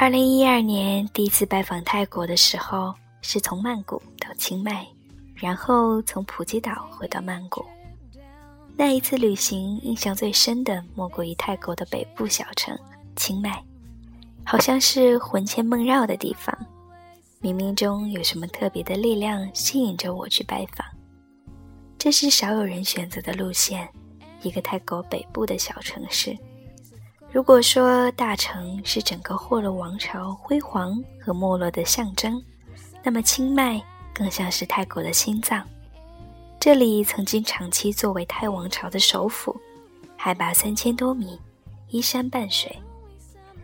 二零一二年第一次拜访泰国的时候，是从曼谷到清迈，然后从普吉岛回到曼谷。那一次旅行，印象最深的莫过于泰国的北部小城清迈，好像是魂牵梦绕的地方，冥冥中有什么特别的力量吸引着我去拜访。这是少有人选择的路线，一个泰国北部的小城市。如果说大城是整个霍洛王朝辉煌和没落的象征，那么清迈更像是泰国的心脏。这里曾经长期作为泰王朝的首府，海拔三千多米，依山傍水。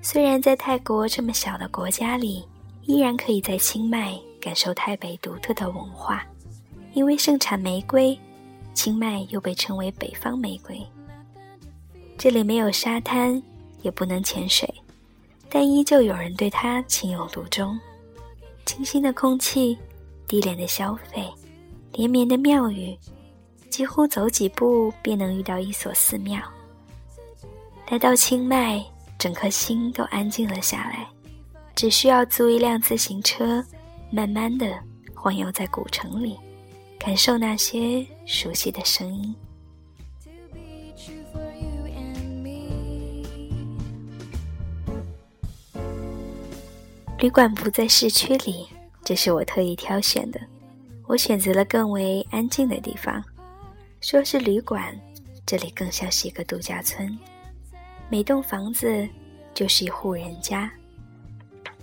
虽然在泰国这么小的国家里，依然可以在清迈感受泰北独特的文化。因为盛产玫瑰，清迈又被称为“北方玫瑰”。这里没有沙滩，也不能潜水，但依旧有人对它情有独钟。清新的空气，低廉的消费。连绵的庙宇，几乎走几步便能遇到一所寺庙。来到清迈，整颗心都安静了下来，只需要租一辆自行车，慢慢的晃悠在古城里，感受那些熟悉的声音。旅馆不在市区里，这是我特意挑选的。我选择了更为安静的地方。说是旅馆，这里更像是一个度假村。每栋房子就是一户人家。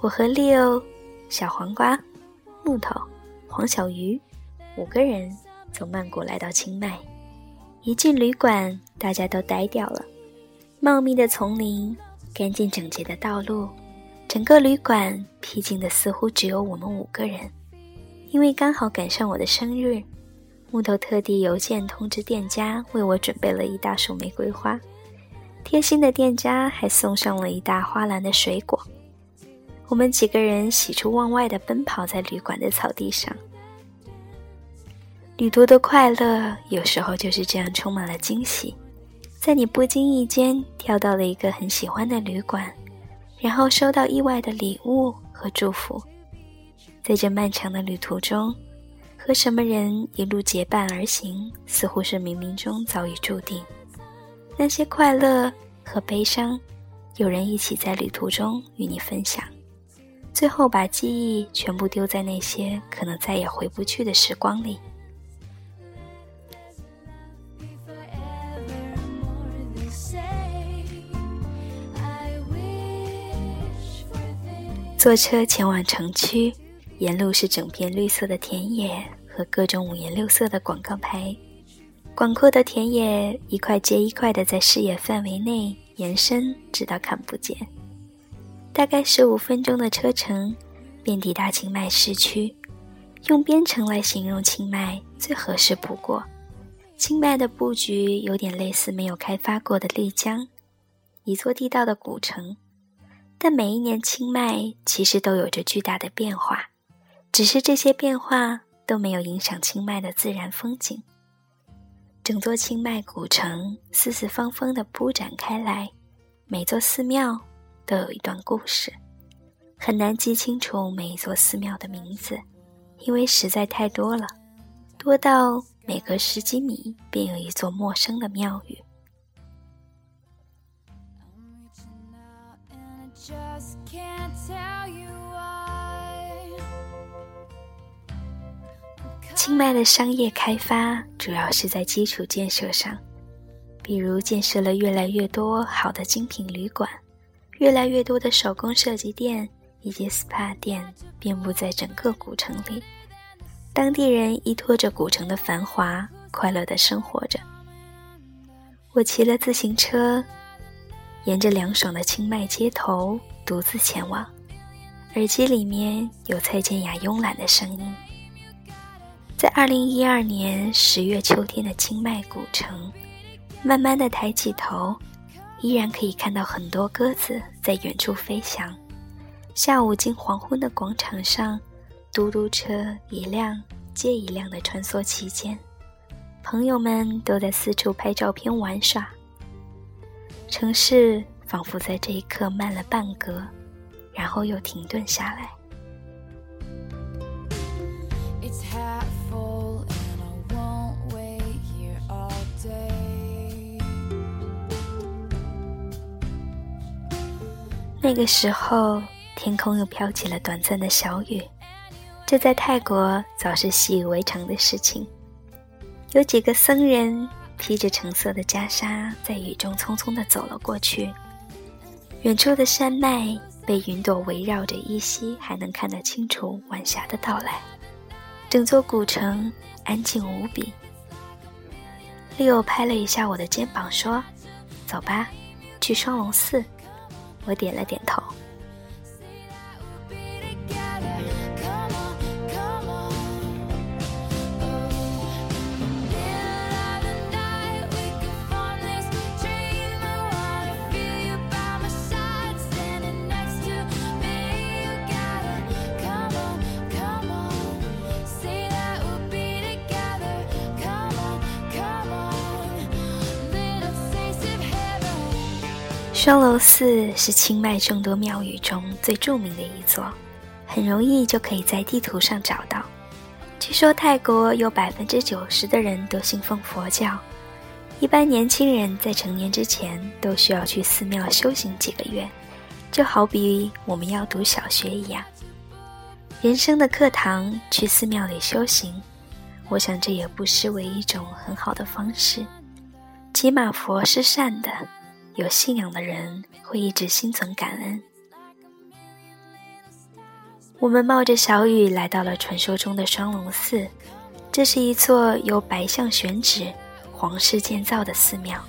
我和 Leo、小黄瓜、木头、黄小鱼五个人从曼谷来到清迈。一进旅馆，大家都呆掉了。茂密的丛林，干净整洁的道路，整个旅馆僻静的似乎只有我们五个人。因为刚好赶上我的生日，木头特地邮件通知店家为我准备了一大束玫瑰花，贴心的店家还送上了一大花篮的水果。我们几个人喜出望外的奔跑在旅馆的草地上。旅途的快乐有时候就是这样充满了惊喜，在你不经意间跳到了一个很喜欢的旅馆，然后收到意外的礼物和祝福。在这漫长的旅途中，和什么人一路结伴而行，似乎是冥冥中早已注定。那些快乐和悲伤，有人一起在旅途中与你分享，最后把记忆全部丢在那些可能再也回不去的时光里。坐车前往城区。沿路是整片绿色的田野和各种五颜六色的广告牌，广阔的田野一块接一块的在视野范围内延伸，直到看不见。大概十五分钟的车程，便抵达清迈市区。用边城来形容清迈最合适不过。清迈的布局有点类似没有开发过的丽江，一座地道的古城。但每一年清迈其实都有着巨大的变化。只是这些变化都没有影响清迈的自然风景。整座清迈古城四四方方的铺展开来，每座寺庙都有一段故事，很难记清楚每一座寺庙的名字，因为实在太多了，多到每隔十几米便有一座陌生的庙宇。Just can't tell you why 清迈的商业开发主要是在基础建设上，比如建设了越来越多好的精品旅馆，越来越多的手工设计店以及 SPA 店遍布在整个古城里。当地人依托着古城的繁华，快乐的生活着。我骑了自行车，沿着凉爽的清迈街头独自前往，耳机里面有蔡健雅慵懒的声音。在二零一二年十月秋天的清迈古城，慢慢的抬起头，依然可以看到很多鸽子在远处飞翔。下午近黄昏的广场上，嘟嘟车一辆接一辆的穿梭其间，朋友们都在四处拍照片玩耍。城市仿佛在这一刻慢了半格，然后又停顿下来。那个时候，天空又飘起了短暂的小雨，这在泰国早是习以为常的事情。有几个僧人披着橙色的袈裟，在雨中匆匆地走了过去。远处的山脉被云朵围绕着，依稀还能看得清楚晚霞的到来。整座古城安静无比。利欧拍了一下我的肩膀，说：“走吧，去双龙寺。”我点了点头。双楼寺是清迈众多庙宇中最著名的一座，很容易就可以在地图上找到。据说泰国有百分之九十的人都信奉佛教，一般年轻人在成年之前都需要去寺庙修行几个月，就好比我们要读小学一样。人生的课堂去寺庙里修行，我想这也不失为一种很好的方式。起码佛是善的。有信仰的人会一直心存感恩。我们冒着小雨来到了传说中的双龙寺，这是一座由白象选址、皇室建造的寺庙。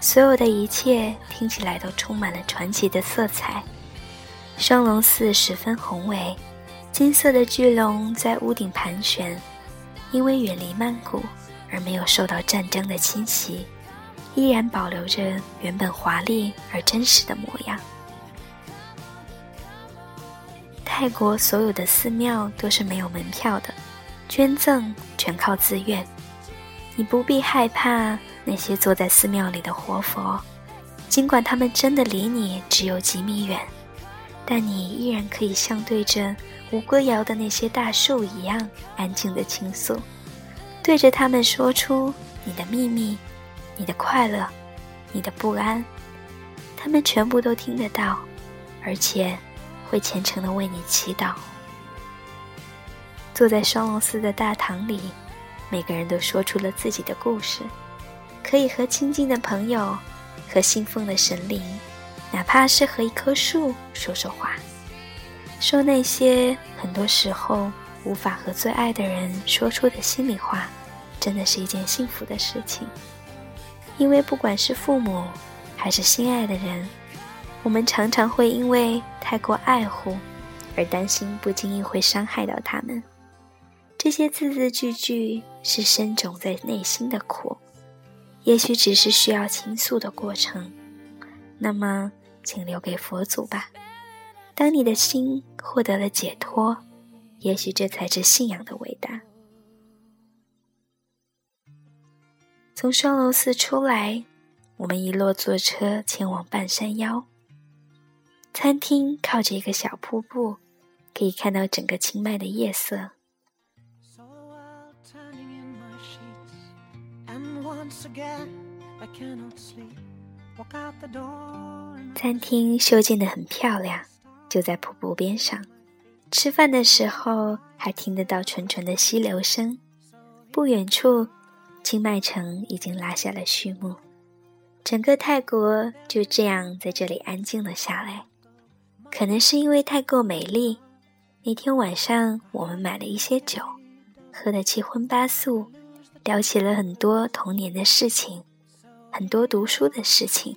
所有的一切听起来都充满了传奇的色彩。双龙寺十分宏伟，金色的巨龙在屋顶盘旋，因为远离曼谷而没有受到战争的侵袭。依然保留着原本华丽而真实的模样。泰国所有的寺庙都是没有门票的，捐赠全靠自愿。你不必害怕那些坐在寺庙里的活佛，尽管他们真的离你只有几米远，但你依然可以像对着吴哥窑的那些大树一样安静的倾诉，对着他们说出你的秘密。你的快乐，你的不安，他们全部都听得到，而且会虔诚的为你祈祷。坐在双龙寺的大堂里，每个人都说出了自己的故事，可以和亲近的朋友，和信奉的神灵，哪怕是和一棵树说说话，说那些很多时候无法和最爱的人说出的心里话，真的是一件幸福的事情。因为不管是父母，还是心爱的人，我们常常会因为太过爱护，而担心不经意会伤害到他们。这些字字句句是深种在内心的苦，也许只是需要倾诉的过程。那么，请留给佛祖吧。当你的心获得了解脱，也许这才是信仰的伟大。从双龙寺出来，我们一路坐车前往半山腰。餐厅靠着一个小瀑布，可以看到整个清迈的夜色。餐厅修建的很漂亮，就在瀑布边上。吃饭的时候还听得到纯纯的溪流声。不远处。清迈城已经拉下了序幕，整个泰国就这样在这里安静了下来。可能是因为太过美丽，那天晚上我们买了一些酒，喝得七荤八素，聊起了很多童年的事情，很多读书的事情。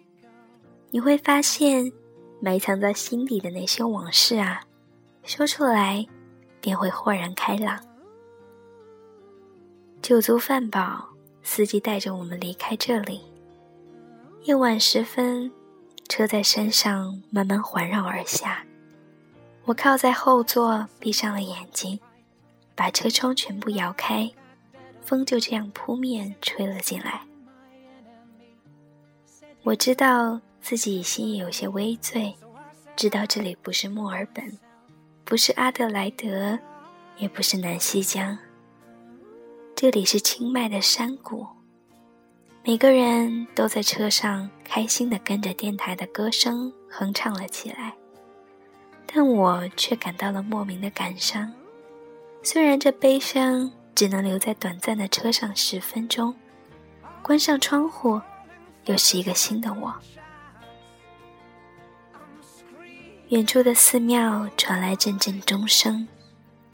你会发现，埋藏在心底的那些往事啊，说出来便会豁然开朗。酒足饭饱。司机带着我们离开这里。夜晚时分，车在山上慢慢环绕而下。我靠在后座，闭上了眼睛，把车窗全部摇开，风就这样扑面吹了进来。我知道自己心也有些微醉，知道这里不是墨尔本，不是阿德莱德，也不是南西江，这里是清迈的山谷。每个人都在车上开心地跟着电台的歌声哼唱了起来，但我却感到了莫名的感伤。虽然这悲伤只能留在短暂的车上十分钟，关上窗户，又是一个新的我。远处的寺庙传来阵阵钟声，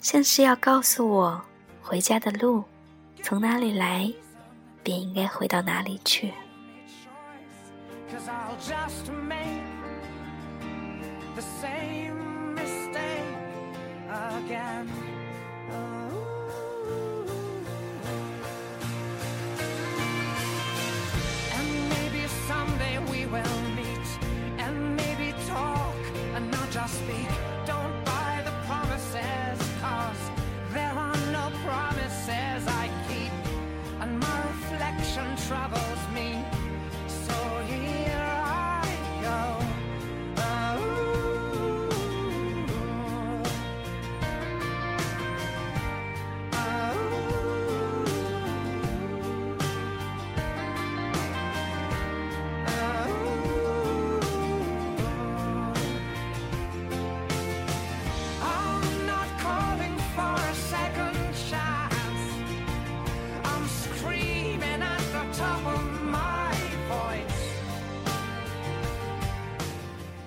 像是要告诉我回家的路从哪里来。便应该回到哪里去。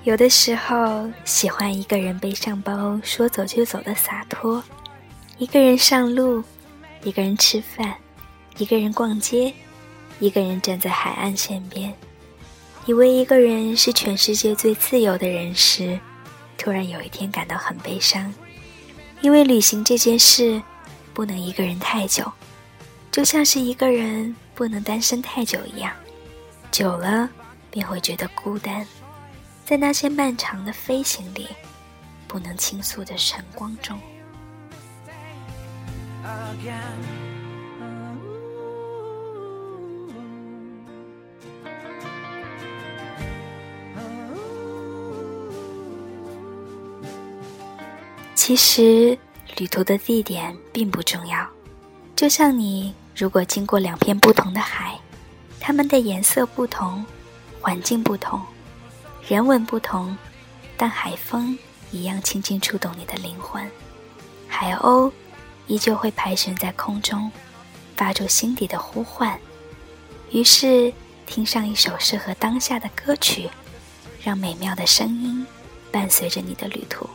有的时候喜欢一个人背上包，说走就走的洒脱；一个人上路，一个人吃饭，一个人逛街，一个人站在海岸线边。以为一个人是全世界最自由的人时，突然有一天感到很悲伤，因为旅行这件事不能一个人太久，就像是一个人不能单身太久一样，久了便会觉得孤单。在那些漫长的飞行里，不能倾诉的晨光中，其实旅途的地点并不重要。就像你如果经过两片不同的海，它们的颜色不同，环境不同。人文不同，但海风一样轻轻触动你的灵魂，海鸥依旧会盘旋在空中，发出心底的呼唤。于是，听上一首适合当下的歌曲，让美妙的声音伴随着你的旅途。